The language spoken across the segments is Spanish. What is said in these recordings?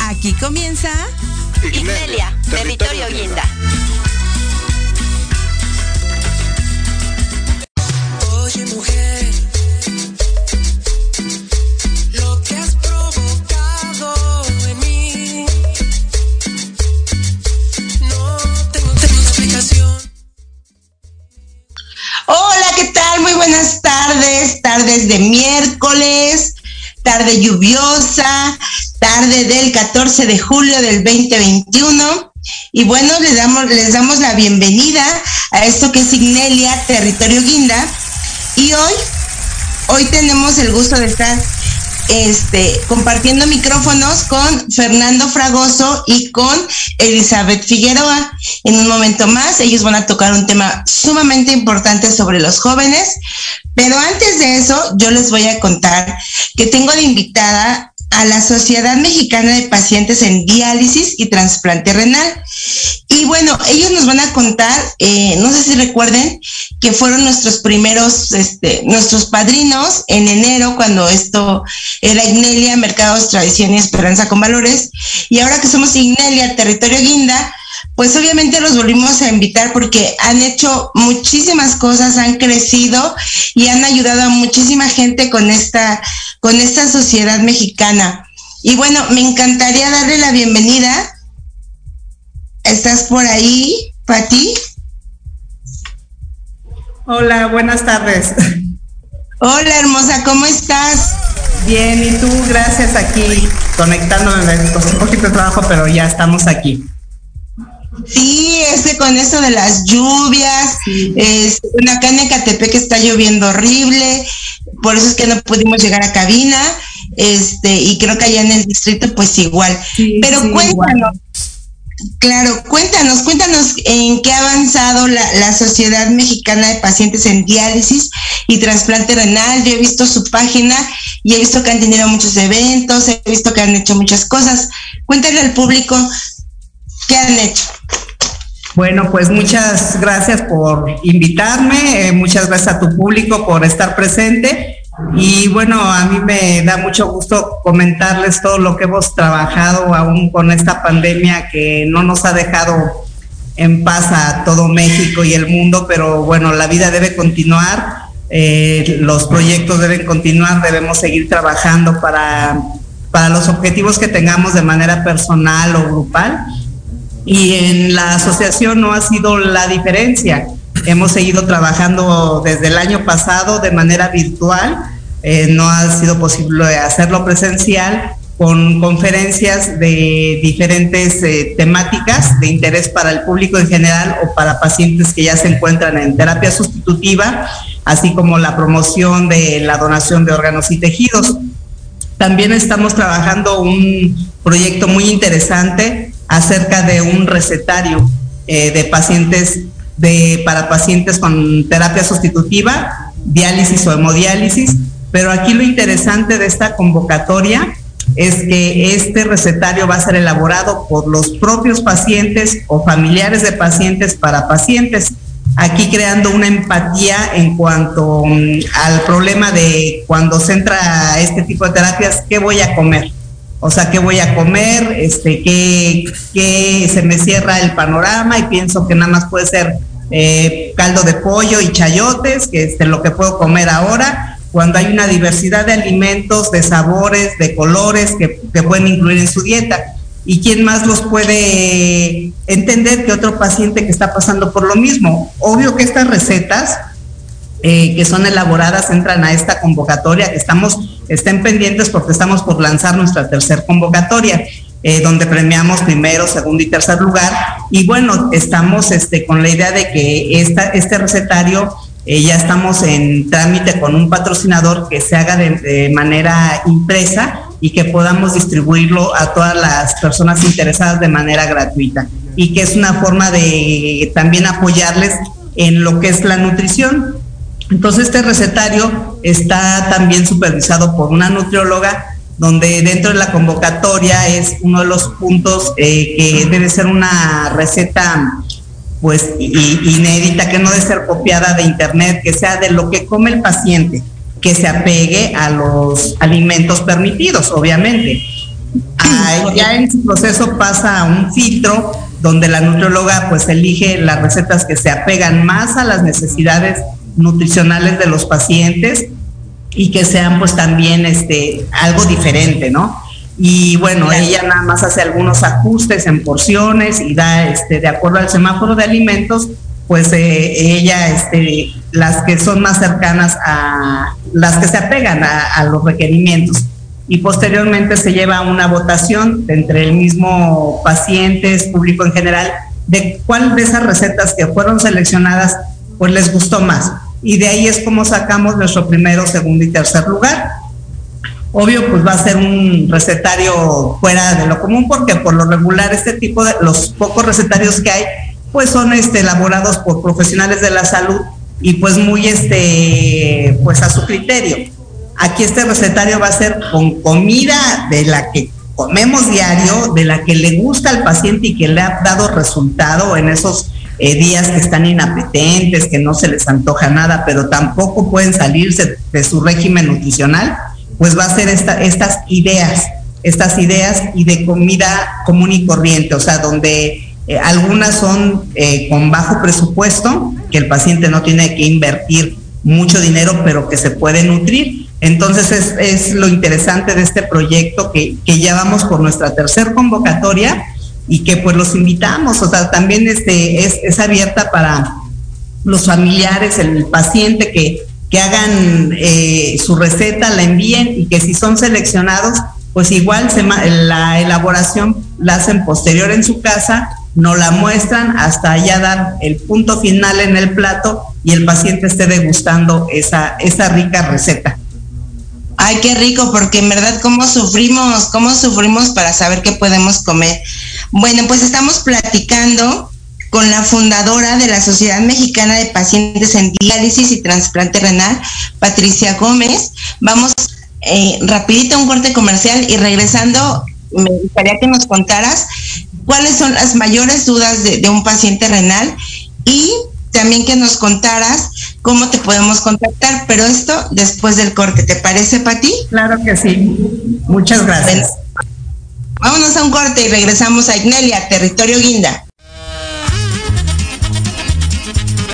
Aquí comienza Ignelia, Territorio Guinda. Oye mujer, lo que has provocado en mí, no tengo, tengo explicación. Hola, ¿qué tal? Muy buenas tardes, tardes de miércoles tarde lluviosa, tarde del 14 de julio del 2021. Y bueno, les damos, les damos la bienvenida a esto que es Ignelia, Territorio Guinda. Y hoy, hoy tenemos el gusto de estar este, compartiendo micrófonos con Fernando Fragoso y con Elizabeth Figueroa. En un momento más, ellos van a tocar un tema sumamente importante sobre los jóvenes. Pero antes de eso, yo les voy a contar que tengo de invitada a la Sociedad Mexicana de Pacientes en Diálisis y Trasplante Renal. Y bueno, ellos nos van a contar, eh, no sé si recuerden, que fueron nuestros primeros, este, nuestros padrinos en enero, cuando esto era Ignelia, Mercados, Tradición y Esperanza con Valores. Y ahora que somos Ignelia, Territorio Guinda, pues obviamente los volvimos a invitar porque han hecho muchísimas cosas, han crecido y han ayudado a muchísima gente con esta, con esta sociedad mexicana. Y bueno, me encantaría darle la bienvenida. ¿Estás por ahí, Pati? Hola, buenas tardes. Hola, hermosa, ¿cómo estás? Bien, y tú, gracias aquí, conectándome con un poquito de trabajo, pero ya estamos aquí. Sí, este con eso de las lluvias, es, acá en Ecatepec está lloviendo horrible, por eso es que no pudimos llegar a cabina, este, y creo que allá en el distrito pues igual. Pero cuéntanos, claro, cuéntanos, cuéntanos en qué ha avanzado la, la, Sociedad Mexicana de Pacientes en Diálisis y Trasplante Renal. Yo he visto su página y he visto que han tenido muchos eventos, he visto que han hecho muchas cosas. Cuéntale al público qué han hecho. Bueno, pues muchas gracias por invitarme, eh, muchas gracias a tu público por estar presente y bueno, a mí me da mucho gusto comentarles todo lo que hemos trabajado aún con esta pandemia que no nos ha dejado en paz a todo México y el mundo, pero bueno, la vida debe continuar, eh, los proyectos deben continuar, debemos seguir trabajando para, para los objetivos que tengamos de manera personal o grupal y en la asociación no ha sido la diferencia. Hemos seguido trabajando desde el año pasado de manera virtual, eh, no ha sido posible hacerlo presencial con conferencias de diferentes eh, temáticas de interés para el público en general o para pacientes que ya se encuentran en terapia sustitutiva, así como la promoción de la donación de órganos y tejidos. También estamos trabajando un proyecto muy interesante acerca de un recetario eh, de pacientes, de, para pacientes con terapia sustitutiva, diálisis o hemodiálisis. Pero aquí lo interesante de esta convocatoria es que este recetario va a ser elaborado por los propios pacientes o familiares de pacientes para pacientes, aquí creando una empatía en cuanto mm, al problema de cuando se entra a este tipo de terapias, ¿qué voy a comer? o sea, qué voy a comer, este, qué, se me cierra el panorama y pienso que nada más puede ser eh, caldo de pollo y chayotes, que es lo que puedo comer ahora, cuando hay una diversidad de alimentos, de sabores, de colores que, pueden incluir en su dieta. ¿Y quién más los puede entender que otro paciente que está pasando por lo mismo? Obvio que estas recetas eh, que son elaboradas entran a esta convocatoria, que estamos, estén pendientes porque estamos por lanzar nuestra tercer convocatoria. Eh, donde premiamos primero, segundo y tercer lugar. Y bueno, estamos este, con la idea de que esta, este recetario eh, ya estamos en trámite con un patrocinador que se haga de, manera impresa y que podamos distribuirlo a todas las personas interesadas de manera gratuita. Y que es una forma de también apoyarles en lo que es la nutrición. Entonces este recetario está también supervisado por una nutrióloga donde dentro de la convocatoria es uno de los puntos eh, que debe ser una receta pues inédita, que no debe ser copiada de internet, que sea de lo que come el paciente, que se apegue a los alimentos permitidos, obviamente. Ah, ya en su proceso pasa a un filtro donde la nutrióloga pues elige las recetas que se apegan más a las necesidades nutricionales de los pacientes y que sean pues también este algo diferente, ¿no? Y bueno, ella nada más hace algunos ajustes en porciones y da este de acuerdo al semáforo de alimentos, pues eh, ella este las que son más cercanas a las que se apegan a, a los requerimientos y posteriormente se lleva una votación entre el mismo pacientes, público en general, de cuál de esas recetas que fueron seleccionadas pues les gustó más. Y de ahí es como sacamos nuestro primero, segundo y tercer lugar. obvio pues va a ser un recetario fuera de lo común porque por lo regular este tipo de los pocos recetarios que hay pues son este, elaborados por profesionales de la salud y pues muy este pues a su criterio. Aquí este recetario va a ser con comida de la que comemos diario, de la que le gusta al paciente y que le ha dado resultado en esos eh, días que están inapetentes, que no se les antoja nada, pero tampoco pueden salirse de su régimen nutricional, pues va a ser esta, estas ideas, estas ideas y de comida común y corriente, o sea, donde eh, algunas son eh, con bajo presupuesto, que el paciente no tiene que invertir mucho dinero, pero que se puede nutrir. Entonces es, es lo interesante de este proyecto que, que, ya vamos por nuestra tercer convocatoria y que pues los invitamos, o sea, también este, es, es abierta para los familiares, el paciente que, que hagan eh, su receta, la envíen y que si son seleccionados, pues igual se, la elaboración la hacen posterior en su casa nos la muestran hasta ya dar el punto final en el plato y el paciente esté degustando esa, esa rica receta. Ay, qué rico, porque en verdad cómo sufrimos, cómo sufrimos para saber qué podemos comer. Bueno, pues estamos platicando con la fundadora de la Sociedad Mexicana de Pacientes en Diálisis y Trasplante Renal, Patricia Gómez. Vamos eh, rapidito a un corte comercial y regresando, me gustaría que nos contaras cuáles son las mayores dudas de, de un paciente renal y también que nos contaras cómo te podemos contactar, pero esto después del corte, ¿te parece, Pati? Claro que sí. Muchas gracias. Bueno, vámonos a un corte y regresamos a Ignelia, territorio Guinda.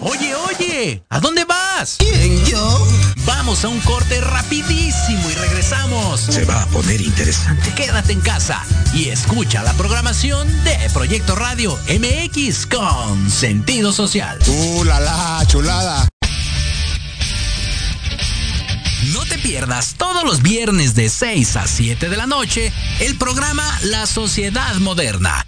Oye, oye, ¿a dónde vas? ¿Quién, yo? Vamos a un corte rapidísimo y regresamos. Se va a poner interesante. Quédate en casa y escucha la programación de Proyecto Radio MX con sentido social. ¡Uh, la, la chulada! Pierdas todos los viernes de 6 a 7 de la noche el programa La Sociedad Moderna,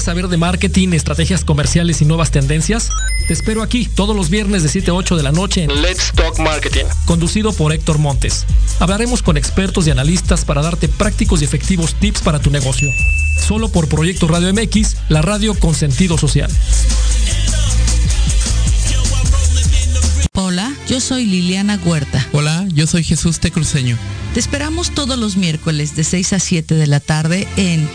¿Quieres saber de marketing, estrategias comerciales y nuevas tendencias? Te espero aquí todos los viernes de 7 a 8 de la noche en Let's Talk Marketing, conducido por Héctor Montes. Hablaremos con expertos y analistas para darte prácticos y efectivos tips para tu negocio. Solo por Proyecto Radio MX, la radio con sentido social. Hola, yo soy Liliana Huerta. Hola, yo soy Jesús Tecruceño. Te esperamos todos los miércoles de 6 a 7 de la tarde en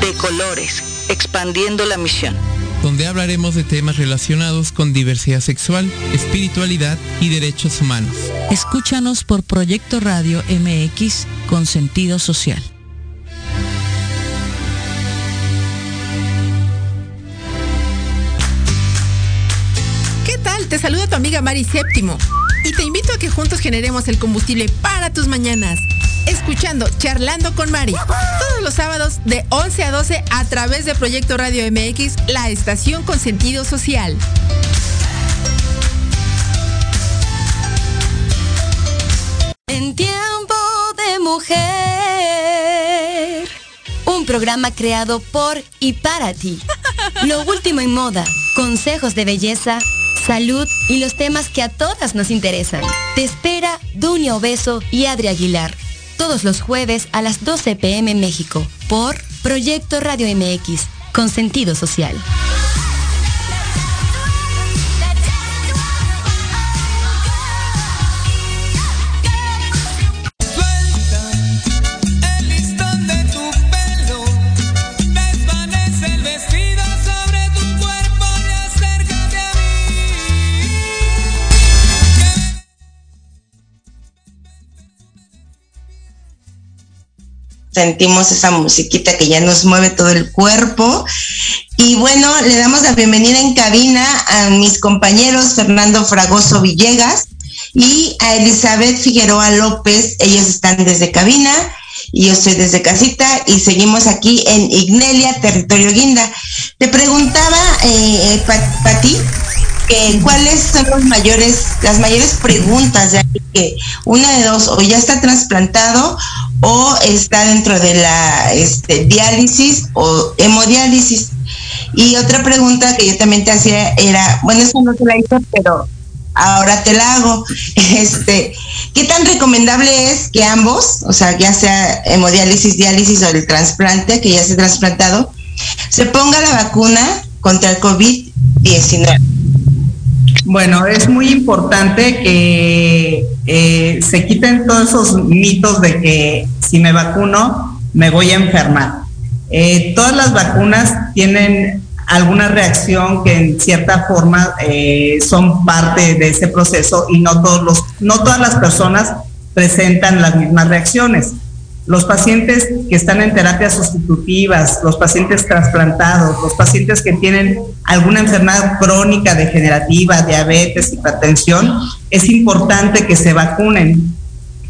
De Colores, expandiendo la misión. Donde hablaremos de temas relacionados con diversidad sexual, espiritualidad y derechos humanos. Escúchanos por Proyecto Radio MX con sentido social. ¿Qué tal? Te saluda tu amiga Mari Séptimo y te invito a que juntos generemos el combustible para tus mañanas. Escuchando Charlando con Mari todos los sábados de 11 a 12 a través de Proyecto Radio MX, la estación con sentido social. En tiempo de mujer. Un programa creado por y para ti. Lo último en moda, consejos de belleza, salud y los temas que a todas nos interesan. Te espera Dunia Obeso y Adri Aguilar. Todos los jueves a las 12 pm México por Proyecto Radio MX con sentido social. Sentimos esa musiquita que ya nos mueve todo el cuerpo. Y bueno, le damos la bienvenida en cabina a mis compañeros Fernando Fragoso Villegas y a Elizabeth Figueroa López. Ellos están desde cabina. y yo estoy desde casita y seguimos aquí en Ignelia, territorio Guinda. Te preguntaba, eh, Pati, que cuáles son los mayores, las mayores preguntas de que una de dos, o ya está trasplantado o está dentro de la este, diálisis o hemodiálisis. Y otra pregunta que yo también te hacía era, bueno, eso no te la hice, pero ahora te la hago. Este, ¿qué tan recomendable es que ambos, o sea, ya sea hemodiálisis, diálisis o el trasplante, que ya se ha trasplantado, se ponga la vacuna contra el COVID-19? Bueno, es muy importante que eh, se quiten todos esos mitos de que si me vacuno me voy a enfermar. Eh, todas las vacunas tienen alguna reacción que en cierta forma eh, son parte de ese proceso y no todos los, no todas las personas presentan las mismas reacciones. Los pacientes que están en terapias sustitutivas, los pacientes trasplantados, los pacientes que tienen alguna enfermedad crónica degenerativa, diabetes, hipertensión, es importante que se vacunen,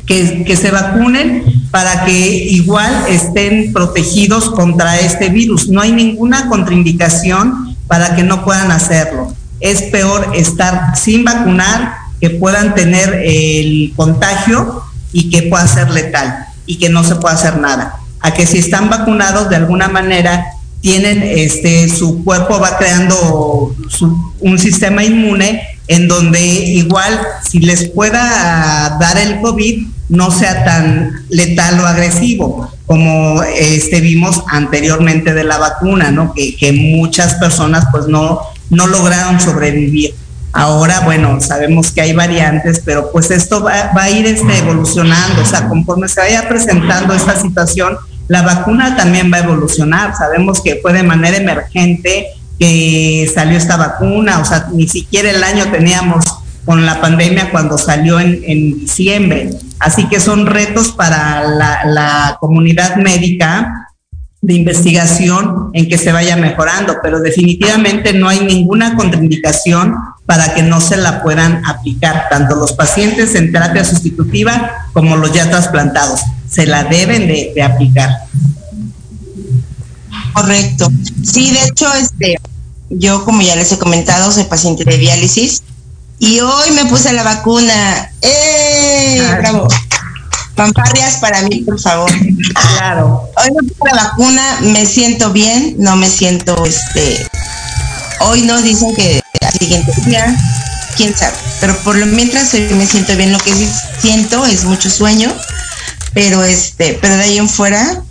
que, se vacunen para que igual estén protegidos contra este virus. No hay ninguna contraindicación para que no puedan hacerlo. Es peor estar sin vacunar, que puedan tener el contagio y que pueda ser letal y que no se pueda hacer nada. A que si están vacunados de alguna manera tienen este su cuerpo va creando un sistema inmune en donde igual si les pueda dar el COVID no sea tan letal o agresivo como este vimos anteriormente de la vacuna, ¿no? Que, que muchas personas pues no, no lograron sobrevivir. Ahora, bueno, sabemos que hay variantes, pero pues esto va, a ir este, evolucionando, o sea, conforme se vaya presentando esta situación, la vacuna también va a evolucionar. Sabemos que fue de manera emergente que salió esta vacuna, o sea, ni siquiera el año teníamos con la pandemia cuando salió en, diciembre. Así que son retos para la comunidad médica de investigación en que se vaya mejorando, pero definitivamente no hay ninguna contraindicación para que no se la puedan aplicar tanto los pacientes en terapia sustitutiva como los ya trasplantados. Se la deben de, aplicar. Correcto. Sí, de hecho, este, yo como ya les he comentado, soy paciente de diálisis y hoy me puse la vacuna. ¡Eh! ¡Bravo! Fanfarrias para mí, por favor. Claro. Hoy no tengo la vacuna, me siento bien, no me siento, este, hoy no dicen que al siguiente día, quién sabe, pero por lo mientras hoy me siento bien, lo que sí siento es mucho sueño, pero este, pero de ahí en fuera,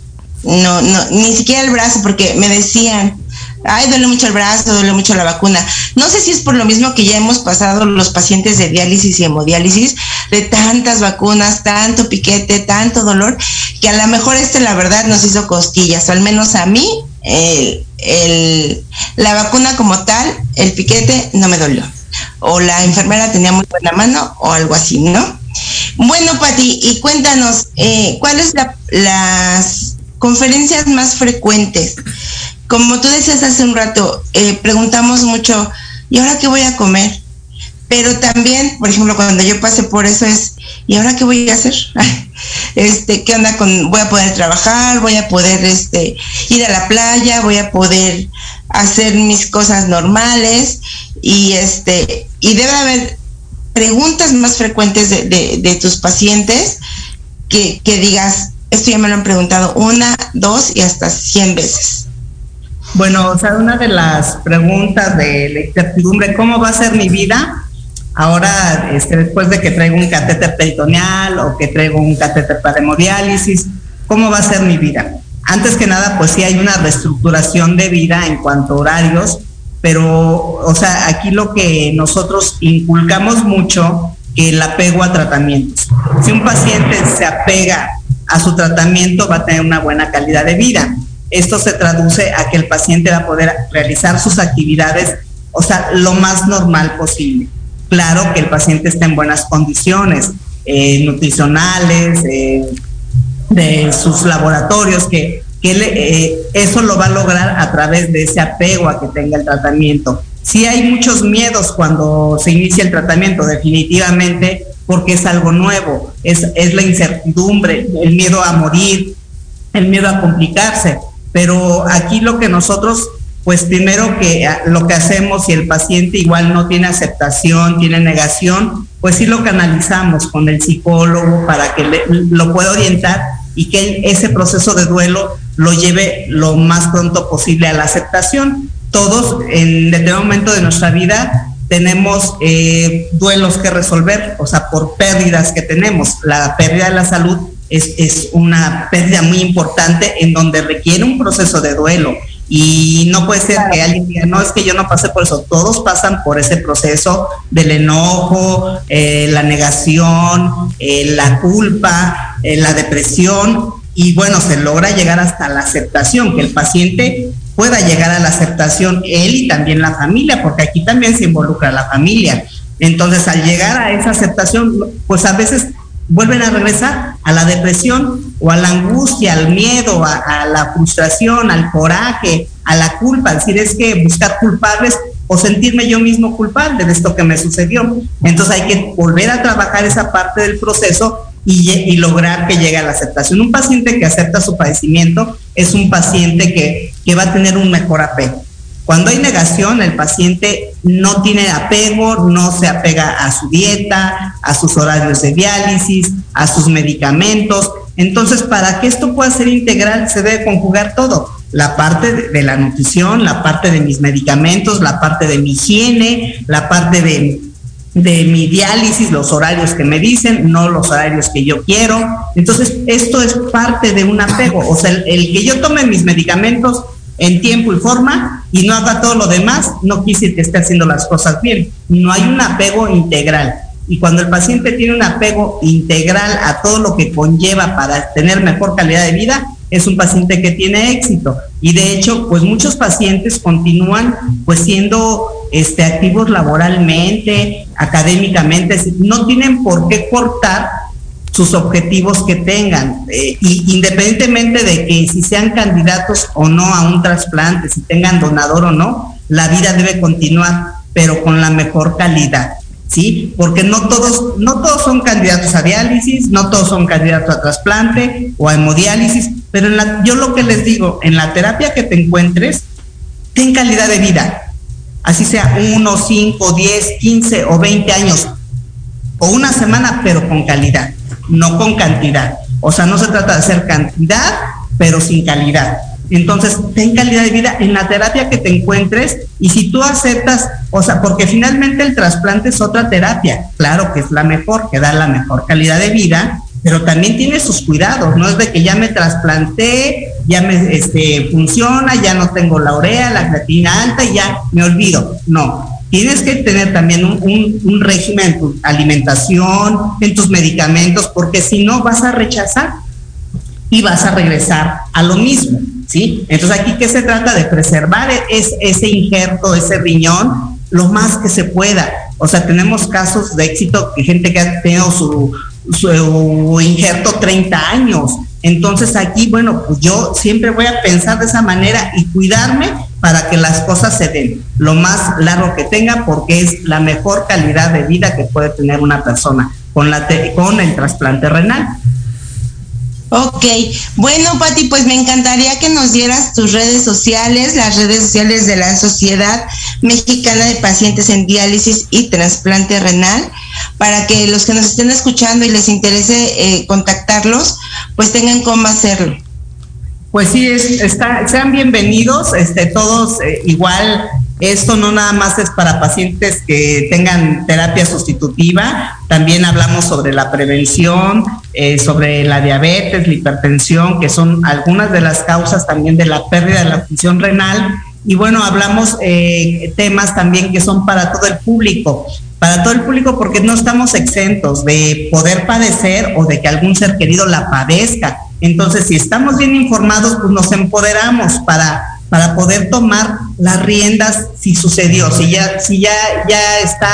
no, no, ni siquiera el brazo, porque me decían, ay, duele mucho el brazo, duele mucho la vacuna. No sé si es por lo mismo que ya hemos pasado los pacientes de diálisis y hemodiálisis, de tantas vacunas, tanto piquete, tanto dolor, que a lo mejor este la verdad nos hizo cosquillas, o al menos a mí, el, la vacuna como tal, el piquete no me dolió. O la enfermera tenía muy buena mano o algo así, ¿no? Bueno, Pati, y cuéntanos, eh, ¿cuáles la, las conferencias más frecuentes como tú decías hace un rato, eh, preguntamos mucho, ¿y ahora qué voy a comer? Pero también, por ejemplo, cuando yo pasé por eso es, ¿y ahora qué voy a hacer? este, ¿qué onda con, voy a poder trabajar, voy a poder este, ir a la playa, voy a poder hacer mis cosas normales y este, y debe haber preguntas más frecuentes de, de tus pacientes que, que digas, esto ya me lo han preguntado una, dos y hasta cien veces. Bueno, o sea, una de las preguntas de la incertidumbre, ¿cómo va a ser mi vida? Ahora, este, después de que traigo un catéter peritoneal o que traigo un catéter para hemodiálisis, ¿cómo va a ser mi vida? Antes que nada, pues sí hay una reestructuración de vida en cuanto a horarios, pero, o sea, aquí lo que nosotros inculcamos mucho, el apego a tratamientos. Si un paciente se apega a su tratamiento, va a tener una buena calidad de vida. Esto se traduce a que el paciente va a poder realizar sus actividades, o sea, lo más normal posible. Claro que el paciente está en buenas condiciones eh, nutricionales, eh, de sus laboratorios, que, eh, eso lo va a lograr a través de ese apego a que tenga el tratamiento. Sí hay muchos miedos cuando se inicia el tratamiento, definitivamente, porque es algo nuevo, es, es la incertidumbre, el miedo a morir, el miedo a complicarse. Pero aquí lo que nosotros, pues primero que lo que hacemos, si el paciente igual no tiene aceptación, tiene negación, pues sí lo canalizamos con el psicólogo para que lo pueda orientar y que ese proceso de duelo lo lleve lo más pronto posible a la aceptación. Todos en determinado momento de nuestra vida tenemos eh, duelos que resolver, o sea, por pérdidas que tenemos. La pérdida de la salud es, es, una pérdida muy importante en donde requiere un proceso de duelo. Y no puede ser que alguien diga, no, es que yo no pasé por eso. Todos pasan por ese proceso del enojo, eh, la negación, eh, la culpa, eh, la depresión. Y bueno, se logra llegar hasta la aceptación, que el paciente pueda llegar a la aceptación, él y también la familia, porque aquí también se involucra la familia. Entonces, al llegar a esa aceptación, pues a veces vuelven a regresar a la depresión o a la angustia, al miedo, a, la frustración, al coraje, a la culpa. Es decir, es que buscar culpables o sentirme yo mismo culpable de esto que me sucedió. Entonces hay que volver a trabajar esa parte del proceso y, lograr que llegue a la aceptación. Un paciente que acepta su padecimiento es un paciente que, que va a tener un mejor apego. Cuando hay negación, el paciente no tiene apego, no se apega a su dieta, a sus horarios de diálisis, a sus medicamentos. Entonces, para que esto pueda ser integral, se debe conjugar todo. La parte de la nutrición, la parte de mis medicamentos, la parte de mi higiene, la parte de, de mi diálisis, los horarios que me dicen, no los horarios que yo quiero. Entonces, esto es parte de un apego. O sea, el, el que yo tome mis medicamentos en tiempo y forma y no haga todo lo demás, no quise que esté haciendo las cosas bien. No hay un apego integral. Y cuando el paciente tiene un apego integral a todo lo que conlleva para tener mejor calidad de vida, es un paciente que tiene éxito. Y de hecho, pues muchos pacientes continúan pues siendo este, activos laboralmente, académicamente, no tienen por qué cortar sus objetivos que tengan, eh, y independientemente de que si sean candidatos o no a un trasplante, si tengan donador o no, la vida debe continuar, pero con la mejor calidad, ¿sí? Porque no todos, no todos son candidatos a diálisis, no todos son candidatos a trasplante o a hemodiálisis, pero en la, yo lo que les digo, en la terapia que te encuentres, ten calidad de vida, así sea uno, cinco, diez, quince o veinte años, o una semana, pero con calidad no con cantidad. O sea, no se trata de hacer cantidad, pero sin calidad. Entonces, ten calidad de vida en la terapia que te encuentres y si tú aceptas, o sea, porque finalmente el trasplante es otra terapia, claro que es la mejor, que da la mejor calidad de vida, pero también tiene sus cuidados, no es de que ya me trasplanté, ya me este, funciona, ya no tengo la urea, la creatina alta y ya me olvido. No, tienes que tener también un, régimen en tu alimentación, en tus medicamentos, porque si no vas a rechazar y vas a regresar a lo mismo, ¿sí? Entonces aquí que se trata de preservar es, ese injerto, ese riñón, lo más que se pueda. O sea, tenemos casos de éxito de gente que ha tenido su, su injerto 30 años. Entonces aquí, bueno, pues yo siempre voy a pensar de esa manera y cuidarme para que las cosas se den lo más largo que tenga porque es la mejor calidad de vida que puede tener una persona con, la con el trasplante renal. Ok, bueno Pati, pues me encantaría que nos dieras tus redes sociales, las redes sociales de la Sociedad Mexicana de Pacientes en Diálisis y Trasplante Renal, para que los que nos estén escuchando y les interese eh, contactarlos, pues tengan cómo hacerlo. Pues sí, sean bienvenidos, este, todos eh, igual. Esto no nada más es para pacientes que tengan terapia sustitutiva, también hablamos sobre la prevención, eh, sobre la diabetes, la hipertensión, que son algunas de las causas también de la pérdida de la función renal. Y bueno, hablamos eh, temas también que son para todo el público, para todo el público porque no estamos exentos de poder padecer o de que algún ser querido la padezca. Entonces, si estamos bien informados, pues nos empoderamos para, para poder tomar las riendas si sucedió, si ya, si ya, ya está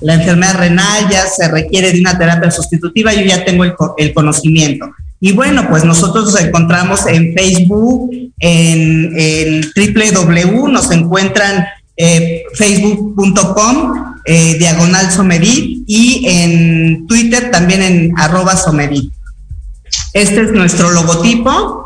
la enfermedad renal, ya se requiere de una terapia sustitutiva, yo ya tengo el, conocimiento. Y bueno, pues nosotros nos encontramos en Facebook, en, www, nos encuentran eh, facebook.com, eh, diagonal Somedit, y en Twitter también en arroba Somedit. Este es nuestro logotipo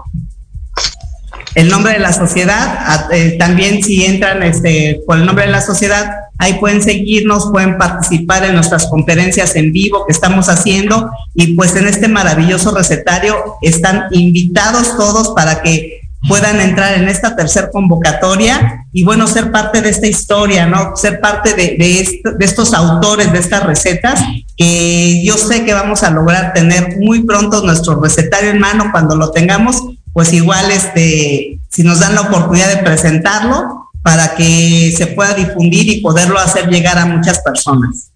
el nombre de la sociedad. Eh, también si entran este, por el nombre de la sociedad, ahí pueden seguirnos, pueden participar en nuestras conferencias en vivo que estamos haciendo y pues en este maravilloso recetario están invitados todos para que puedan entrar en esta tercera convocatoria y bueno, ser parte de esta historia, ¿no? Ser parte de, de, de, estos autores de estas recetas que yo sé que vamos a lograr tener muy pronto nuestro recetario en mano cuando lo tengamos, pues igual este, si nos dan la oportunidad de presentarlo para que se pueda difundir y poderlo hacer llegar a muchas personas.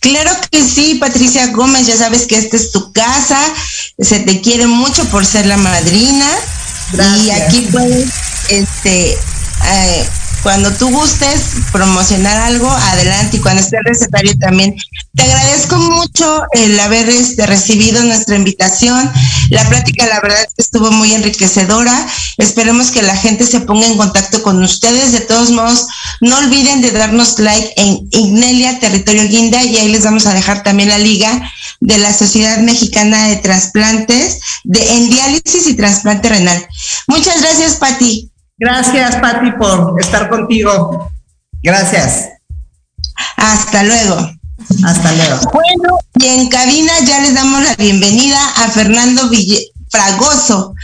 Claro que sí, Patricia Gómez, ya sabes que esta es tu casa, se te quiere mucho por ser la madrina Gracias. y aquí puedes, este, eh, cuando tú gustes promocionar algo, adelante y cuando esté el recetario también. Te agradezco mucho el haber este, recibido nuestra invitación. La plática, la verdad, estuvo muy enriquecedora. Esperemos que la gente se ponga en contacto con ustedes. De todos modos, no olviden de darnos like en Ignelia Territorio Guinda y ahí les vamos a dejar también la liga de la Sociedad Mexicana de Trasplantes de en diálisis y trasplante renal. Muchas gracias, Pati. Gracias, Pati, por estar contigo. Gracias. Hasta luego. Hasta luego. Bueno, y en cabina ya les damos la bienvenida a Fernando Ville Fragoso,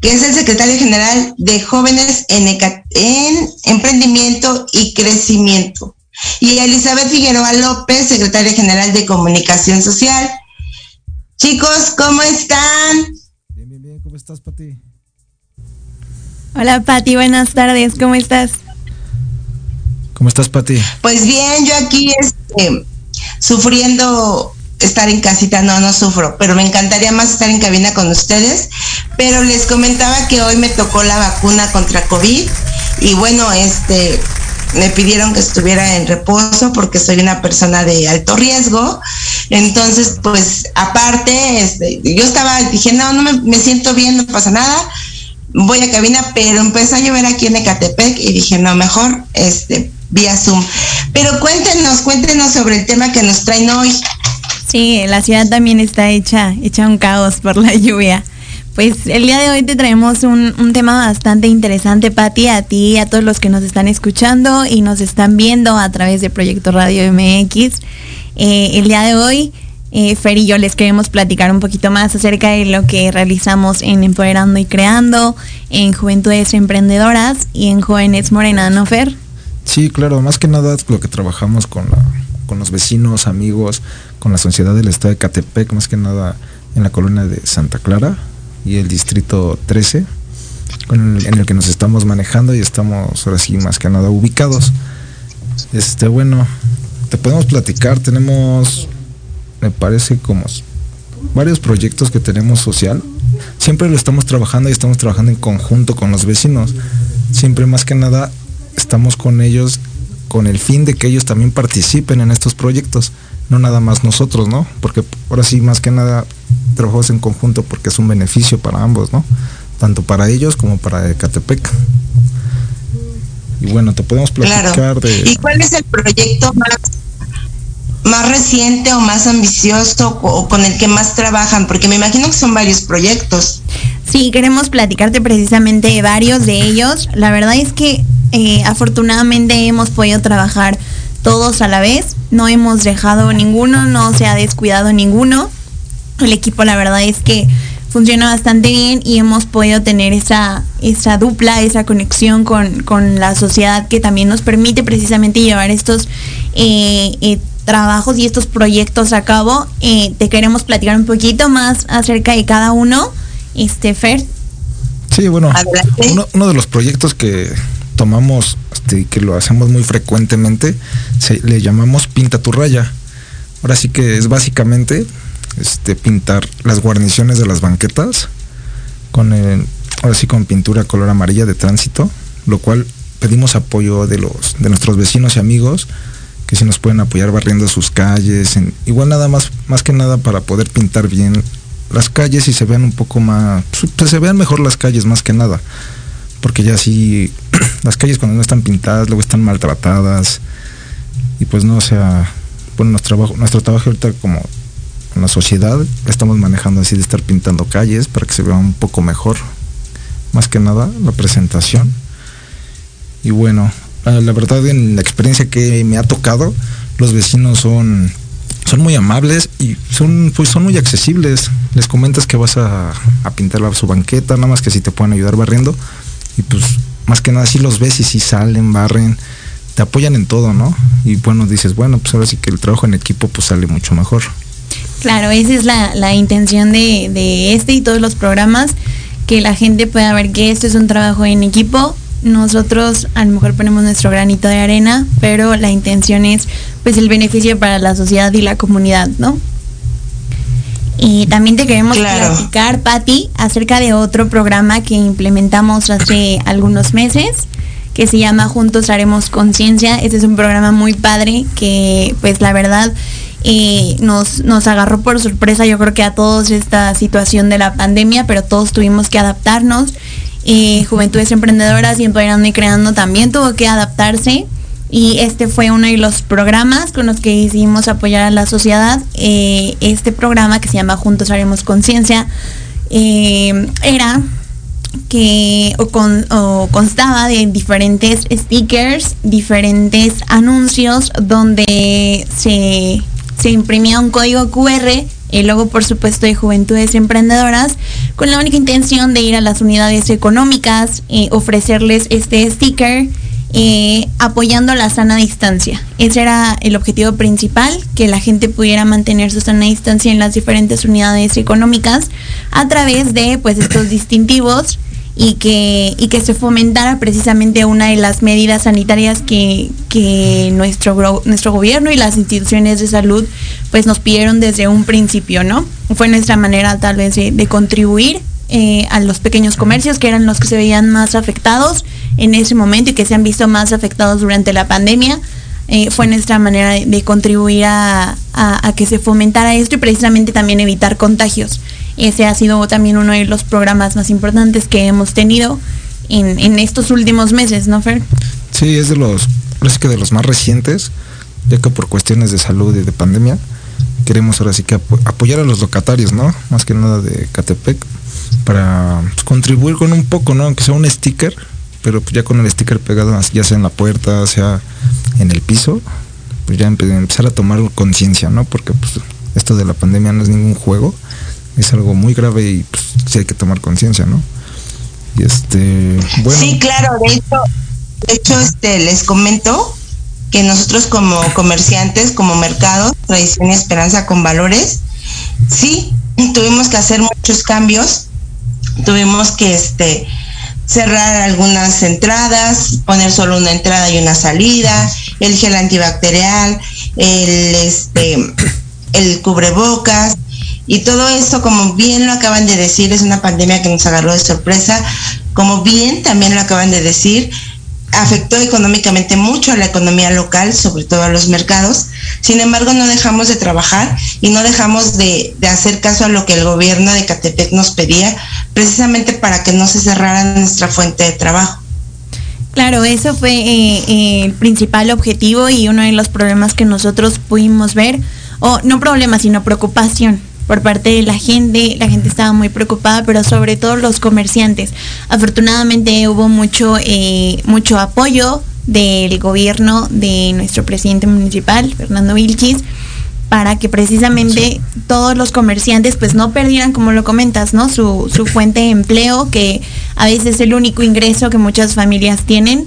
que es el secretario general de Jóvenes en, en Emprendimiento y Crecimiento. Y Elizabeth Figueroa López, secretaria general de Comunicación Social. Chicos, ¿cómo están? Bien, bien, bien. ¿Cómo estás, Pati? Hola Pati, buenas tardes, ¿cómo estás? ¿Cómo estás, Pati? Pues bien, yo aquí este, sufriendo estar en casita, no, no sufro, pero me encantaría más estar en cabina con ustedes. Pero les comentaba que hoy me tocó la vacuna contra COVID y bueno, este, me pidieron que estuviera en reposo porque soy una persona de alto riesgo. Entonces, pues aparte, este, yo estaba, dije, no, no me, siento bien, no pasa nada voy a cabina, pero empezó a llover aquí en Ecatepec y dije, no, mejor este vía Zoom. Pero cuéntenos, cuéntenos sobre el tema que nos traen hoy. Sí, la ciudad también está hecha, hecha un caos por la lluvia. Pues el día de hoy te traemos un, tema bastante interesante, Patti, a ti y a todos los que nos están escuchando y nos están viendo a través de Proyecto Radio MX. Eh, el día de hoy eh, Fer y yo les queremos platicar un poquito más acerca de lo que realizamos en Empoderando y Creando, en Juventudes Emprendedoras y en Jóvenes Morena, ¿no, Fer? Sí, claro, más que nada lo que trabajamos con, con los vecinos, amigos, con la sociedad del estado de Catepec, más que nada en la colonia de Santa Clara y el distrito 13, con el, en el que nos estamos manejando y estamos ahora sí más que nada ubicados. Este, bueno, te podemos platicar, tenemos me parece como varios proyectos que tenemos social. Siempre lo estamos trabajando y estamos trabajando en conjunto con los vecinos. Siempre más que nada estamos con ellos con el fin de que ellos también participen en estos proyectos, no nada más nosotros, ¿no? Porque ahora sí más que nada trabajamos en conjunto porque es un beneficio para ambos, ¿no? Tanto para ellos como para Ecatepec. Y bueno, te podemos platicar claro. de... ¿Y cuál es el proyecto más más reciente o más ambicioso o con el que más trabajan? Porque me imagino que son varios proyectos. Sí, queremos platicarte precisamente de varios de ellos. La verdad es que eh, afortunadamente hemos podido trabajar todos a la vez. No hemos dejado ninguno, no se ha descuidado ninguno. El equipo la verdad es que funciona bastante bien y hemos podido tener esa, esa dupla, esa conexión con, con la sociedad que también nos permite precisamente llevar estos eh, eh, trabajos y estos proyectos a cabo. Eh, te queremos platicar un poquito más acerca de cada uno. Este, Fer. Sí, bueno, uno, uno, de los proyectos que tomamos, este, que lo hacemos muy frecuentemente, le llamamos Pinta tu raya. Ahora sí que es básicamente este, pintar las guarniciones de las banquetas con el, ahora sí con pintura color amarilla de tránsito, lo cual pedimos apoyo de los de nuestros vecinos y amigos que si nos pueden apoyar barriendo sus calles, igual nada más, más que nada para poder pintar bien las calles y se vean un poco más, pues se vean mejor las calles más que nada, porque ya sí, las calles cuando no están pintadas luego están maltratadas y pues no, o sea, bueno, nuestro trabajo, nuestro trabajo ahorita como la sociedad estamos manejando así de estar pintando calles para que se vea un poco mejor más que nada, la presentación. Y bueno, la, verdad en la experiencia que me ha tocado, los vecinos son, son muy amables y son, pues son muy accesibles. Les comentas que vas a, a pintar su banqueta, nada más que si te pueden ayudar barriendo. Y pues más que nada si los ves y si salen, barren, te apoyan en todo, ¿no? Y bueno, dices, bueno, pues ahora sí que el trabajo en equipo pues sale mucho mejor. Claro, esa es la, la intención de, de este y todos los programas, que la gente pueda ver que esto es un trabajo en equipo. Nosotros a lo mejor ponemos nuestro granito de arena, pero la intención es pues el beneficio para la sociedad y la comunidad, ¿no? Y también te queremos Claro. platicar, Patti, acerca de otro programa que implementamos hace algunos meses, que se llama Juntos Haremos Conciencia. Este es un programa muy padre que, pues la verdad, eh, nos, nos agarró por sorpresa, yo creo que a todos esta situación de la pandemia, pero todos tuvimos que adaptarnos. Eh, Juventudes Emprendedoras y Empoderando y Creando también tuvo que adaptarse y este fue uno de los programas con los que decidimos apoyar a la sociedad. Eh, este programa que se llama Juntos Haremos Conciencia eh, era que o, con- o constaba de diferentes stickers, diferentes anuncios donde se, se imprimía un código QR y luego por supuesto de Juventudes Emprendedoras con la única intención de ir a las unidades económicas, eh, ofrecerles este sticker eh, apoyando la sana distancia. Ese era el objetivo principal, que la gente pudiera mantener su sana distancia en las diferentes unidades económicas a través de pues estos distintivos y que, y que se fomentara precisamente una de las medidas sanitarias que, que nuestro, nuestro gobierno y las instituciones de salud pues nos pidieron desde un principio, ¿no? Fue nuestra manera tal vez de, de contribuir eh, a los pequeños comercios que eran los que se veían más afectados en ese momento y que se han visto más afectados durante la pandemia. Eh, fue nuestra manera de, contribuir a, a- que se fomentara esto y precisamente también evitar contagios. Ese ha sido también uno de los programas más importantes que hemos tenido en, en estos últimos meses, ¿no, Fer? Sí, es de los, que de los más recientes, ya que por cuestiones de salud y de pandemia, queremos ahora sí que apo- apoyar a los locatarios, ¿no? Más que nada de Catepec, para pues, contribuir con un poco, ¿no? Aunque sea un sticker, pero pues, ya con el sticker pegado, ya sea en la puerta, sea en el piso, pues ya empe- empezar a tomar conciencia, ¿no? Porque pues esto de la pandemia no es ningún juego, es algo muy grave y pues sí hay que tomar conciencia, ¿no? Y este, bueno. Sí, claro, de hecho, de hecho este, les comento que nosotros como comerciantes, como mercado, tradición y esperanza con valores, sí, tuvimos que hacer muchos cambios, tuvimos que este cerrar algunas entradas, poner solo una entrada y una salida, el gel antibacterial, el este el cubrebocas y todo esto como bien lo acaban de decir es una pandemia que nos agarró de sorpresa, como bien también lo acaban de decir, afectó económicamente mucho a la economía local, sobre todo a los mercados. Sin embargo, no dejamos de trabajar y no dejamos de, de hacer caso a lo que el gobierno de Catepec nos pedía, precisamente para que no se cerrara nuestra fuente de trabajo. Claro, eso fue eh, eh, el principal objetivo y uno de los problemas que nosotros pudimos ver, o no problemas, sino preocupación por parte de la gente. La gente estaba muy preocupada, pero sobre todo los comerciantes. Afortunadamente hubo mucho, eh, mucho apoyo del gobierno de nuestro presidente municipal, Fernando Vilchis, para que precisamente todos los comerciantes pues no perdieran, como lo comentas, ¿no? Su, su fuente de empleo, que a veces es el único ingreso que muchas familias tienen.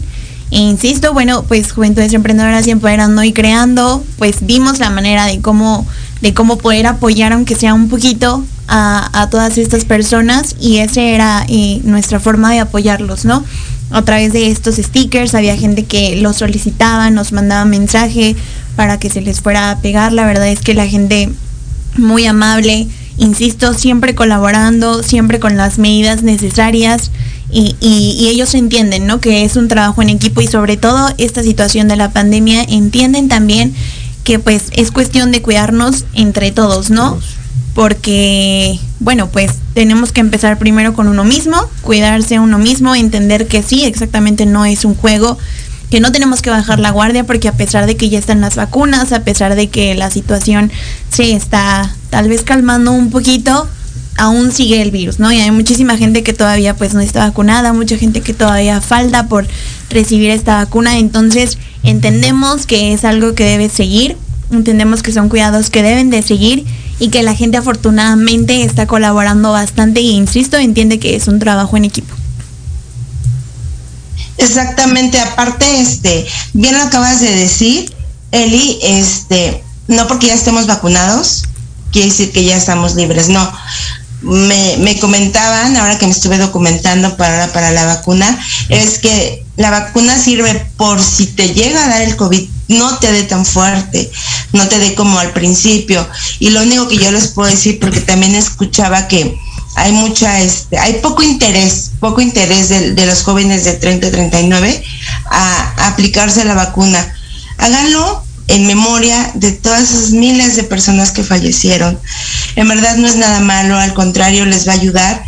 E insisto, bueno, pues Juventudes Emprendedoras y Empoderando y Creando, pues vimos la manera de cómo, de cómo poder apoyar, aunque sea un poquito, a, todas estas personas y esa era eh, nuestra forma de apoyarlos, ¿no? A través de estos stickers había gente que los solicitaba, nos mandaba mensaje para que se les fuera a pegar. La verdad es que la gente muy amable, insisto, siempre colaborando, siempre con las medidas necesarias y ellos entienden, ¿no? Que es un trabajo en equipo y sobre todo esta situación de la pandemia entienden también que pues es cuestión de cuidarnos entre todos, ¿no? Porque, bueno, pues tenemos que empezar primero con uno mismo, cuidarse a uno mismo, entender que sí, exactamente no es un juego, que no tenemos que bajar la guardia porque a pesar de que ya están las vacunas, a pesar de que la situación se está tal vez calmando un poquito, aún sigue el virus, ¿no? Y hay muchísima gente que todavía pues no está vacunada, mucha gente que todavía falta por recibir esta vacuna, entonces entendemos que es algo que debe seguir, entendemos que son cuidados que deben de seguir y que la gente afortunadamente está colaborando bastante y insisto, entiende que es un trabajo en equipo. Exactamente, aparte, este, bien lo acabas de decir, Eli, este, no porque ya estemos vacunados, quiere decir que ya estamos libres, no. Me, me comentaban, ahora que me estuve documentando para, para la vacuna, es que la vacuna sirve por si te llega a dar el COVID, no te dé tan fuerte, no te dé como al principio. Y lo único que yo les puedo decir, porque también escuchaba que hay mucha, este, hay poco interés, poco interés de, los jóvenes de 30 a 39 a, a aplicarse la vacuna. Háganlo en memoria de todas esas miles de personas que fallecieron. En verdad no es nada malo, al contrario, les va a ayudar.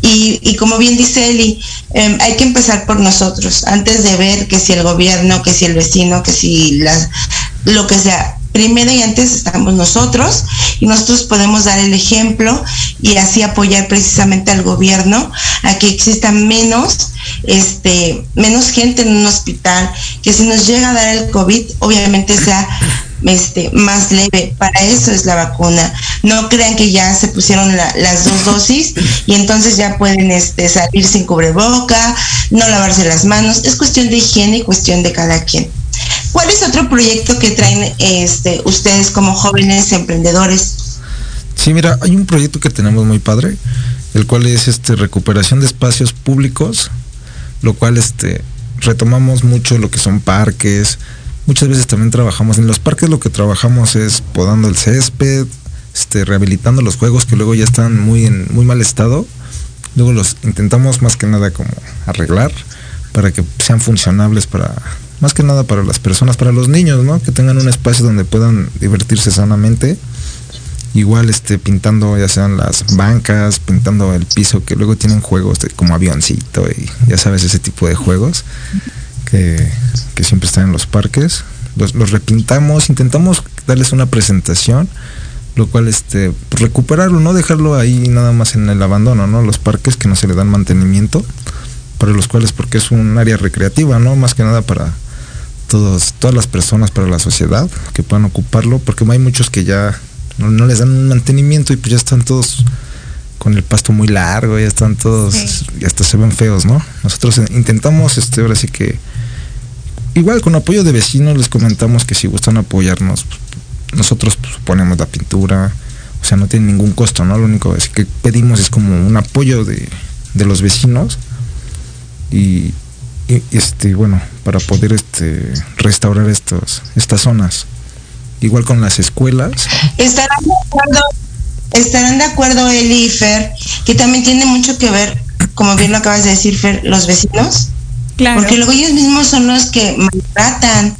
Y, y como bien dice Eli, eh, hay que empezar por nosotros, antes de ver que si el gobierno, que si el vecino, que si las, lo que sea. Primero y antes estamos nosotros y nosotros podemos dar el ejemplo y así apoyar precisamente al gobierno a que exista menos este menos gente en un hospital, que si nos llega a dar el COVID, obviamente sea este, más leve. Para eso es la vacuna. No crean que ya se pusieron la, las dos dosis y entonces ya pueden este, salir sin cubreboca, no lavarse las manos. Es cuestión de higiene y cuestión de cada quien. ¿Cuál es otro proyecto que traen este, ustedes como jóvenes emprendedores? Sí, mira, hay un proyecto que tenemos muy padre, el cual es este recuperación de espacios públicos, lo cual este retomamos mucho lo que son parques. Muchas veces también trabajamos en los parques, lo que trabajamos es podando el césped, este, rehabilitando los juegos que luego ya están muy en muy mal estado. Luego los intentamos más que nada como arreglar para que sean funcionables para más que nada para las personas, para los niños, ¿no? Que tengan un espacio donde puedan divertirse sanamente. Igual este pintando ya sean las bancas, pintando el piso, que luego tienen juegos de, como avioncito y ya sabes ese tipo de juegos que, que siempre están en los parques. Los, los, repintamos, intentamos darles una presentación, lo cual este pues, recuperarlo, no dejarlo ahí nada más en el abandono, ¿no? Los parques que no se le dan mantenimiento, para los cuales porque es un área recreativa, ¿no? Más que nada para todos, todas las personas, para la sociedad que puedan ocuparlo, porque hay muchos que ya no, no, les dan un mantenimiento y pues ya están todos con el pasto muy largo, ya están todos, sí. y hasta se ven feos, ¿no? Nosotros intentamos, este, ahora sí que, igual con apoyo de vecinos les comentamos que si gustan apoyarnos, pues, nosotros pues, ponemos la pintura, o sea, no tiene ningún costo, ¿no? Lo único que pedimos es como un apoyo de, de los vecinos y, este, bueno, para poder este, restaurar estos, estas zonas igual con las escuelas. Estarán de acuerdo, estarán de acuerdo Eli y Fer, que también tiene mucho que ver, como bien lo acabas de decir, Fer, los vecinos. Claro. Porque luego ellos mismos son los que maltratan.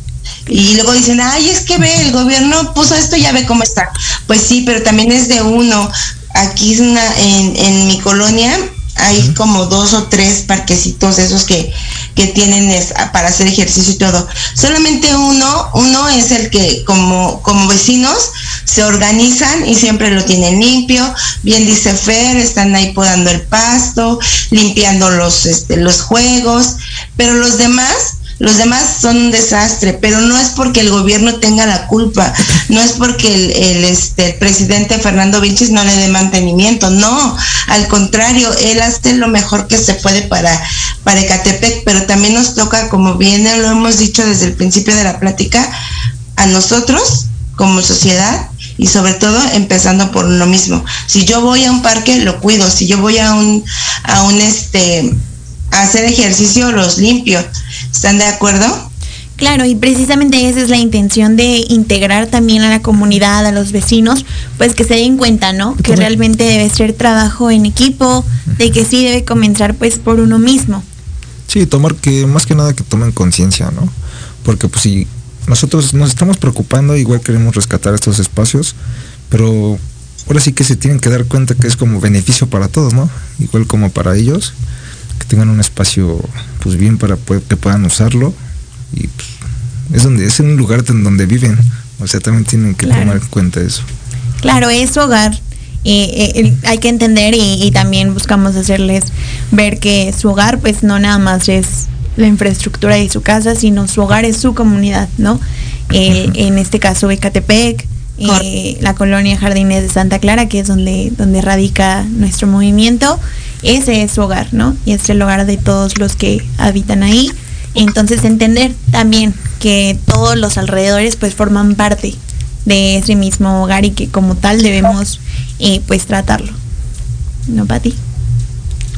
Y luego dicen, ay, es que ve, el gobierno puso esto, ya ve cómo está. Pues sí, pero también es de uno. Aquí es una, en, en mi colonia hay como dos o tres parquecitos esos que, que tienen es, para hacer ejercicio y todo. Solamente uno, uno es el que como, como vecinos se organizan y siempre lo tienen limpio. Bien dice Fer, están ahí podando el pasto, limpiando los, este, los juegos, pero los demás los demás son un desastre, pero no es porque el gobierno tenga la culpa, no es porque el, este, presidente Fernando Vilches no le dé mantenimiento, no, al contrario, él hace lo mejor que se puede para, para Ecatepec, pero también nos toca, como bien lo hemos dicho desde el principio de la plática, a nosotros como sociedad y sobre todo empezando por lo mismo. Si yo voy a un parque, lo cuido, si yo voy a un, a un este, a hacer ejercicio, los limpio. ¿Están de acuerdo? Claro, y precisamente esa es la intención de integrar también a la comunidad, a los vecinos, pues que se den cuenta, ¿no? Que realmente debe ser trabajo en equipo, de que sí debe comenzar pues por uno mismo. Sí, tomar que, más que nada que tomen conciencia, ¿no? Porque pues si nosotros nos estamos preocupando, igual queremos rescatar estos espacios, pero ahora sí que se tienen que dar cuenta que es como beneficio para todos, ¿no? Igual como para ellos que tengan un espacio pues bien para poder, que puedan usarlo. Y pues, es donde es un lugar en donde viven. O sea también tienen que claro. tomar en cuenta eso. Claro es su hogar. Eh, eh, hay que entender y, y también buscamos hacerles ver que su hogar pues no nada más es la infraestructura de su casa, sino su hogar es su comunidad, ¿no? Eh, En este caso Ecatepec, eh, la colonia Jardines de Santa Clara, que es donde, donde radica nuestro movimiento, ese es su hogar, ¿no? Y es el hogar de todos los que habitan ahí. Entonces entender también que todos los alrededores pues forman parte de ese mismo hogar y que como tal debemos eh, pues tratarlo. ¿No, Pati?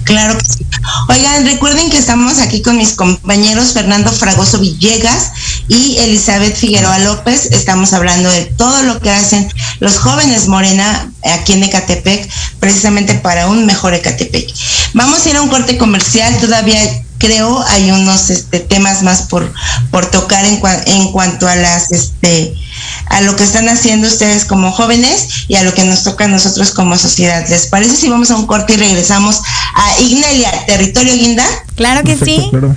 Claro que sí. Oigan, recuerden que estamos aquí con mis compañeros Fernando Fragoso Villegas y Elizabeth Figueroa López. Estamos hablando de todo lo que hacen los jóvenes Morena aquí en Ecatepec, precisamente para un mejor Ecatepec. Vamos a ir a un corte comercial, todavía creo hay unos este, temas más por, por tocar en, cua- en cuanto a las este a lo que están haciendo ustedes como jóvenes y a lo que nos toca a nosotros como sociedad. ¿Les parece si vamos a un corte y regresamos a Ignelia, territorio guinda? Claro que sí. Claro.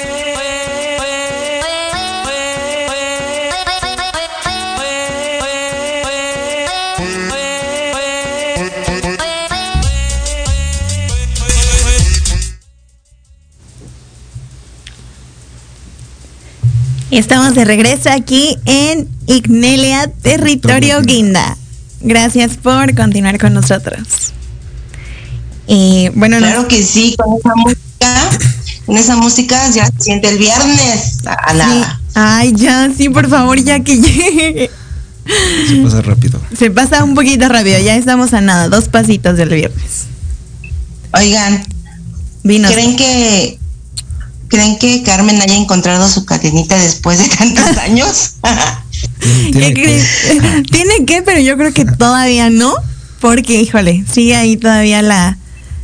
Estamos de regreso aquí en Ignelia, territorio guinda. Gracias por continuar con nosotros. Bueno, Claro que sí, con esa música, con esa música ya se siente el viernes. A nada. Ay, ya, sí, por favor, ya que llegue. Se pasa rápido. Se pasa un poquito rápido, ya estamos a nada, dos pasitos del viernes. Oigan, Dinos. ¿creen que creen que Carmen haya encontrado su cadenita después de tantos años? Tiene que, pero yo creo que todavía no, porque, híjole, sigue ahí todavía la,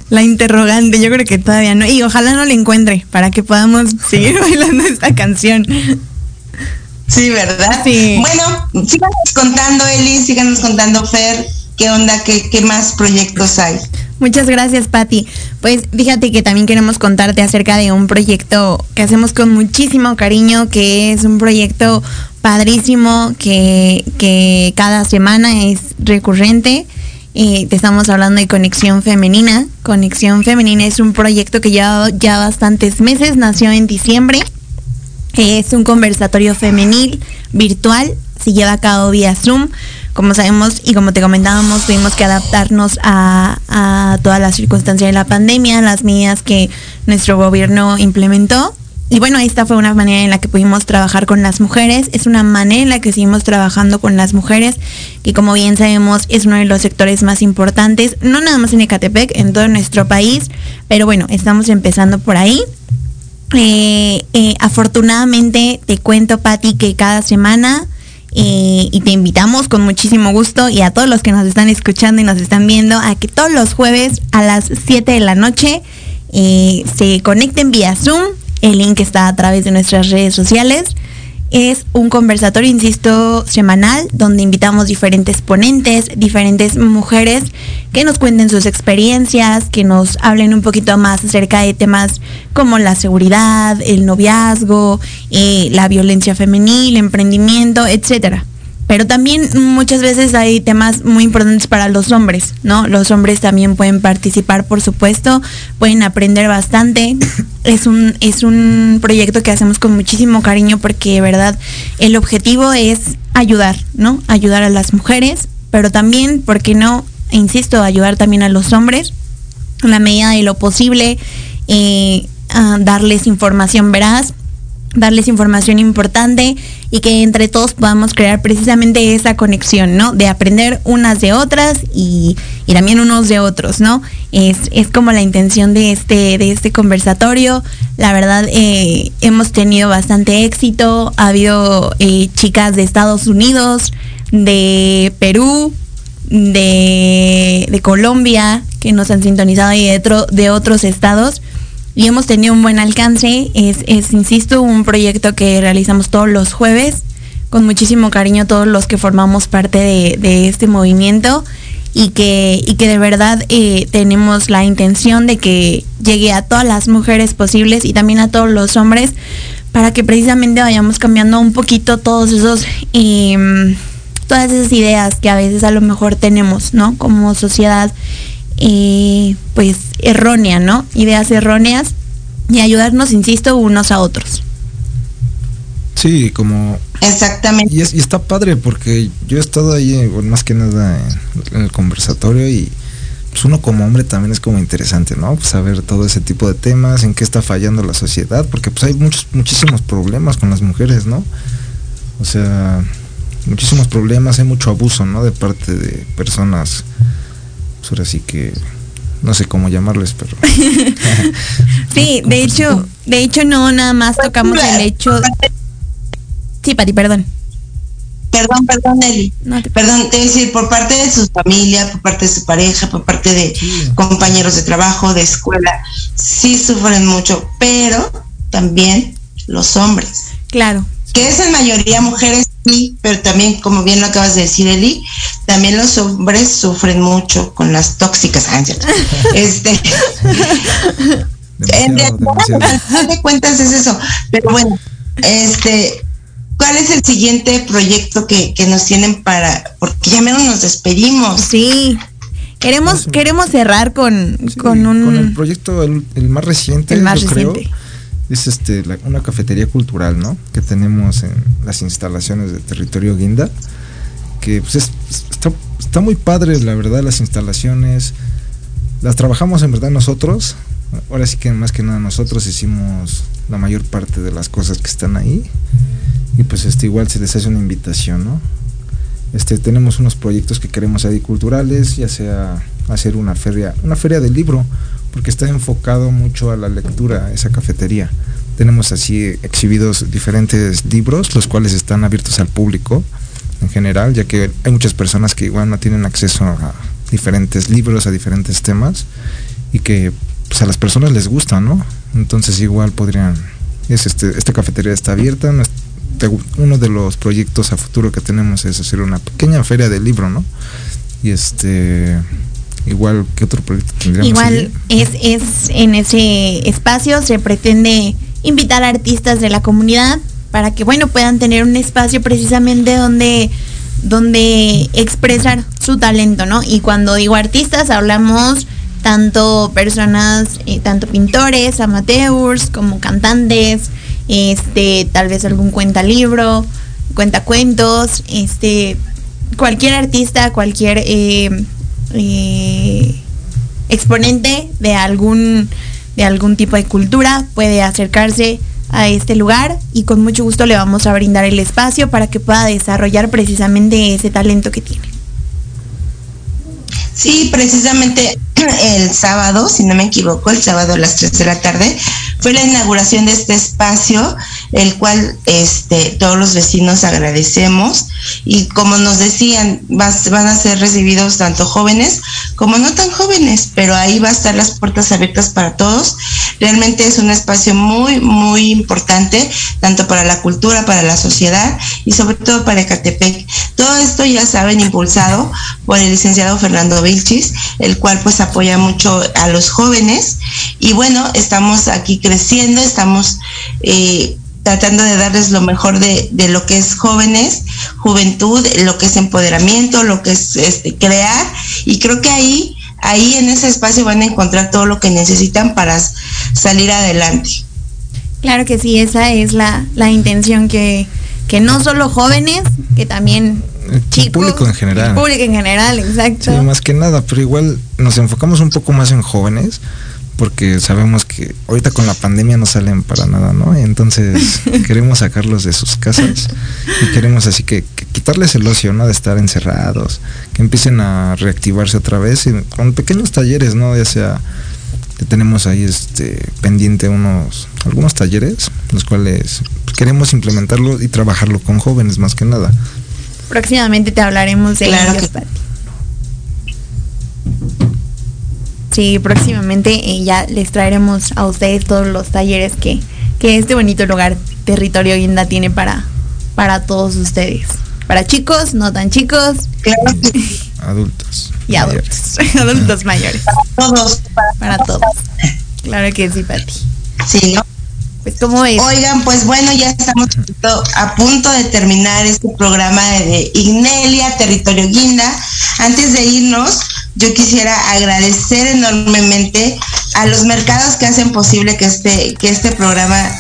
la interrogante. Yo creo que todavía no. Y ojalá no la encuentre para que podamos seguir bailando esta canción. Sí, ¿verdad? Sí. Bueno, síganos contando, Eli, síganos contando, Fer. ¿Qué onda? ¿Qué, qué más proyectos hay? Muchas gracias, Patti. Pues fíjate que también queremos contarte acerca de un proyecto que hacemos con muchísimo cariño, que es un proyecto padrísimo que, que cada semana es recurrente. Te estamos hablando de Conexión Femenina. Conexión Femenina es un proyecto que lleva ya bastantes meses, nació en diciembre. Es un conversatorio femenil virtual, se lleva a cabo vía Zoom como sabemos y como te comentábamos, tuvimos que adaptarnos a, a todas las circunstancias de la pandemia, las medidas que nuestro gobierno implementó. Y bueno, esta fue una manera en la que pudimos trabajar con las mujeres, es una manera en la que seguimos trabajando con las mujeres, que como bien sabemos es uno de los sectores más importantes, no nada más en Ecatepec, en todo nuestro país, pero bueno, estamos empezando por ahí. Eh, eh, afortunadamente te cuento, Patti, que cada semana y te invitamos con muchísimo gusto y a todos los que nos están escuchando y nos están viendo a que todos los jueves a las 7 de la noche eh, se conecten vía Zoom. El link está a través de nuestras redes sociales es un conversatorio, insisto, semanal, donde invitamos diferentes ponentes, diferentes mujeres que nos cuenten sus experiencias, que nos hablen un poquito más acerca de temas como la seguridad, el noviazgo, eh, la violencia femenil, emprendimiento, etcétera pero también muchas veces hay temas muy importantes para los hombres, ¿no? Los hombres también pueden participar, por supuesto, pueden aprender bastante. Es un, es un proyecto que hacemos con muchísimo cariño porque de verdad el objetivo es ayudar, ¿no? Ayudar a las mujeres, pero también, ¿por qué no? Insisto, ayudar también a los hombres en la medida de lo posible, eh, darles información veraz darles información importante y que entre todos podamos crear precisamente esa conexión, ¿no? De aprender unas de otras y, también unos de otros, ¿no? Es, es, como la intención de este, de este conversatorio. La verdad, eh, hemos tenido bastante éxito. Ha habido eh, chicas de Estados Unidos, de Perú, de, de Colombia, que nos han sintonizado y de, de otros estados y hemos tenido un buen alcance. Es, es, insisto, un proyecto que realizamos todos los jueves, con muchísimo cariño todos los que formamos parte de, este movimiento y que, y que de verdad eh, tenemos la intención de que llegue a todas las mujeres posibles y también a todos los hombres para que precisamente vayamos cambiando un poquito todos esos... Em, todas esas ideas que a veces a lo mejor tenemos, ¿no? Como sociedad eh, pues errónea, ¿no? Ideas erróneas y ayudarnos, insisto, unos a otros. Sí, como... Exactamente. Y, está padre porque yo he estado ahí, más que nada, en, el conversatorio y pues uno como hombre también es como interesante, ¿no? Pues saber todo ese tipo de temas, en qué está fallando la sociedad, porque pues hay muchos, muchísimos problemas con las mujeres, ¿no? O sea, muchísimos problemas, hay mucho abuso, ¿no? De parte de personas ahora sí que no sé cómo llamarles, pero sí, de hecho, de hecho no nada más tocamos el hecho. Sí, Pati, perdón. Perdón, perdón, Eli. Perdón, te decir, por parte de su familia, por parte de su pareja, por parte de compañeros de trabajo, de escuela, sí sufren mucho, pero también los hombres. Claro. Que es en mayoría mujeres pero también, como bien lo acabas de decir, Eli, también los hombres sufren mucho con las tóxicas. Ah, este, en realidad, de cuentas es eso. Pero bueno, este, ¿cuál es el siguiente proyecto que, nos tienen para, porque ya menos nos despedimos? Sí. Queremos, queremos cerrar con, con un. Con el proyecto, el, más reciente, el más reciente es este una cafetería cultural, ¿no? Que tenemos en las instalaciones de territorio Guinda, que pues está, está, muy padre, la verdad, las instalaciones. Las trabajamos en verdad nosotros. Ahora sí que más que nada nosotros hicimos la mayor parte de las cosas que están ahí. Y pues este igual se les hace una invitación, ¿no? Este, tenemos unos proyectos que queremos ahí culturales, ya sea hacer una feria, una feria del libro, porque está enfocado mucho a la lectura, esa cafetería. Tenemos así exhibidos diferentes libros, los cuales están abiertos al público en general, ya que hay muchas personas que igual no tienen acceso a diferentes libros, a diferentes temas, y que pues, a las personas les gusta, ¿no? Entonces igual podrían, es este, esta cafetería está abierta, uno de los proyectos a futuro que tenemos es hacer una pequeña feria del libro, ¿no? Y este, igual, ¿qué otro proyecto tendríamos? Igual es, es en ese espacio se pretende invitar a artistas de la comunidad para que bueno puedan tener un espacio precisamente donde donde expresar su talento, ¿no? Y cuando digo artistas hablamos tanto personas, eh, tanto pintores, amateurs, como cantantes, este, tal vez algún cuenta libro, cuenta cuentos, este, cualquier artista, cualquier eh, eh, exponente de algún, de algún tipo de cultura puede acercarse a este lugar y con mucho gusto le vamos a brindar el espacio para que pueda desarrollar precisamente ese talento que tiene. Sí, precisamente el sábado, si no me equivoco, el sábado a las 3 de la tarde, fue la inauguración de este espacio, el cual este, todos los vecinos agradecemos y como nos decían, van a ser recibidos tanto jóvenes como no tan jóvenes, pero ahí va a estar las puertas abiertas para todos. Realmente es un espacio muy, muy importante, tanto para la cultura, para la sociedad y sobre todo para Ecatepec. Todo esto, ya saben, impulsado por el licenciado Fernando Vilchis, el cual pues apoya mucho a los jóvenes y bueno, estamos aquí creciendo, estamos eh, tratando de darles lo mejor de, lo que es jóvenes, juventud, lo que es empoderamiento, lo que es este, crear y creo que ahí, ahí en ese espacio van a encontrar todo lo que necesitan para salir adelante. Claro que sí, esa es la, la intención que, que no solo jóvenes, que también el público en general. El público en general, exacto. Sí, más que nada, pero igual nos enfocamos un poco más en jóvenes porque sabemos que ahorita con la pandemia no salen para nada, ¿no? Entonces queremos sacarlos de sus casas y queremos así que, quitarles el ocio, ¿no? De estar encerrados, que empiecen a reactivarse otra vez y con pequeños talleres, ¿no? Ya sea que tenemos ahí este pendiente unos algunos talleres los cuales queremos implementarlo y trabajarlo con jóvenes más que nada. Próximamente te hablaremos de claro ellos, Sí, próximamente eh, ya les traeremos a ustedes todos los talleres que, que este bonito lugar, Territorio Guinda, tiene para, para todos ustedes. Para chicos, no tan chicos. Adultos. Y adultos. adultos mayores. Para todos. Para, todos. Claro que sí, Pati. Sí, ¿no? Pues, ¿cómo es? Oigan, pues bueno, ya estamos a punto de terminar este programa de Ignelia, Territorio Guinda. Antes de irnos, yo quisiera agradecer enormemente a los mercados que hacen posible que este, que este programa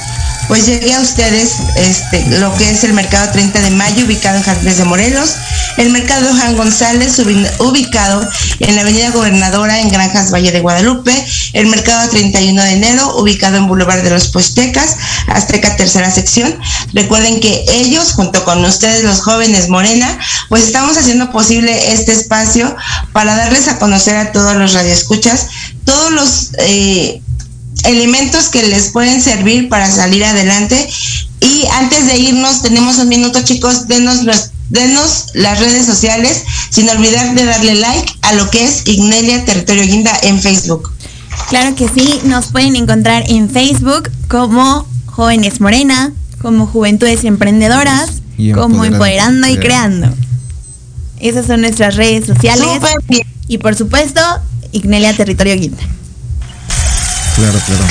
pues llegué a ustedes este, lo que es el Mercado 30 de Mayo, ubicado en Jardines de Morelos, el Mercado Juan González, ubicado en la Avenida Gobernadora en Granjas Valle de Guadalupe, el Mercado 31 de Enero, ubicado en Boulevard de los Puestecas, Azteca Tercera Sección. Recuerden que ellos, junto con ustedes los jóvenes Morena, pues estamos haciendo posible este espacio para darles a conocer a todos los radioescuchas todos los... Eh, elementos que les pueden servir para salir adelante. Y antes de irnos, tenemos un minuto, chicos, denos, denos las redes sociales, sin olvidar de darle like a lo que es Ignelia Territorio Guinda en Facebook. Claro que sí, nos pueden encontrar en Facebook como Jóvenes Morena, como Juventudes Emprendedoras, como Empoderando y Creando. Esas son nuestras redes sociales. Y por supuesto, Ignelia Territorio Guinda. Claro, claro.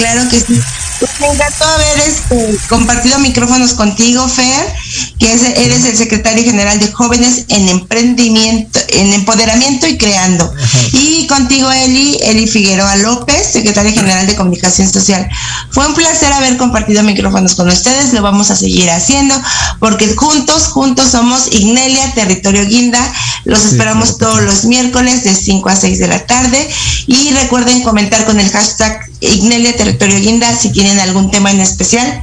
Me encantó haber este, compartido micrófonos contigo, Fer, que eres el secretario general de jóvenes en emprendimiento, en empoderamiento y creando. Y contigo, Eli, Eli Figueroa López, secretaria general de comunicación social. Fue un placer haber compartido micrófonos con ustedes, lo vamos a seguir haciendo, porque juntos, juntos somos Ignelia, Territorio Guinda. Los esperamos todos los miércoles de 5 a 6 de la tarde. Y recuerden comentar con el hashtag Ignelia Territorio Guinda si tienen algún tema en especial.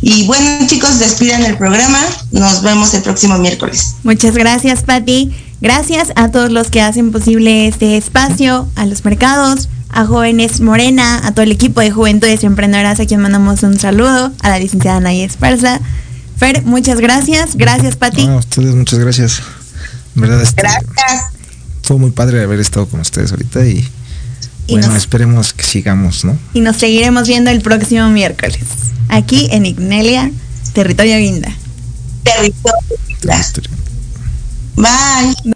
Y bueno, chicos, despidan el programa. Nos vemos el próximo miércoles. Muchas gracias, Patti. Gracias a todos los que hacen posible este espacio, a los mercados, a Jóvenes Morena, a todo el equipo de Juventudes Emprendedoras, a quien mandamos un saludo, a la licenciada Naya Esparza. Fer, muchas gracias. Gracias, Pati. a ustedes, muchas gracias. verdad, este, gracias. Fue muy padre haber estado con ustedes ahorita y bueno, esperemos que sigamos, ¿no? Y nos seguiremos viendo el próximo miércoles, aquí en Ignelia, Territorio Guinda. Territorio Guinda. Bye.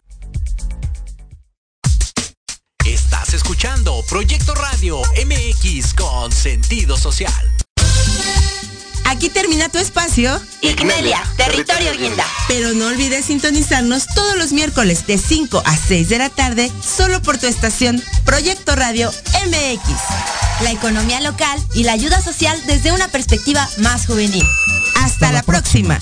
Estás escuchando Proyecto Radio MX con sentido social. Aquí termina tu espacio. Igmelia, territorio guinda. Pero no olvides sintonizarnos todos los miércoles de 5 a 6 de la tarde, solo por tu estación Proyecto Radio MX. La economía local y la ayuda social desde una perspectiva más juvenil. Hasta, la, próxima.